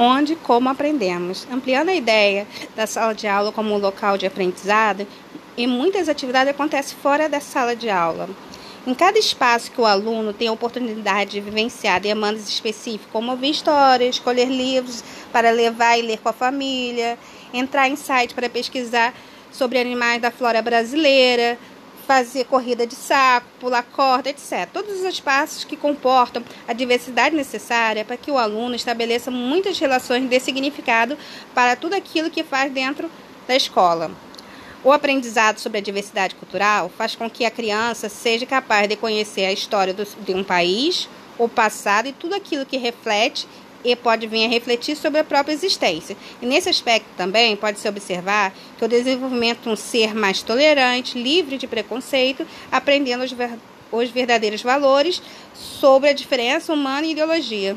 onde e como aprendemos, ampliando a ideia da sala de aula como um local de aprendizado, e muitas atividades acontecem fora da sala de aula. Em cada espaço que o aluno tem a oportunidade de vivenciar demandas específicas, como ouvir histórias, escolher livros para levar e ler com a família, entrar em site para pesquisar sobre animais da flora brasileira, fazer corrida de saco, pular corda, etc. Todos os espaços que comportam a diversidade necessária para que o aluno estabeleça muitas relações de significado para tudo aquilo que faz dentro da escola. O aprendizado sobre a diversidade cultural faz com que a criança seja capaz de conhecer a história de um país, o passado e tudo aquilo que reflete e pode vir a refletir sobre a própria existência. E nesse aspecto também pode-se observar que o desenvolvimento de um ser mais tolerante, livre de preconceito, aprendendo os, ver os verdadeiros valores sobre a diferença humana e ideologia.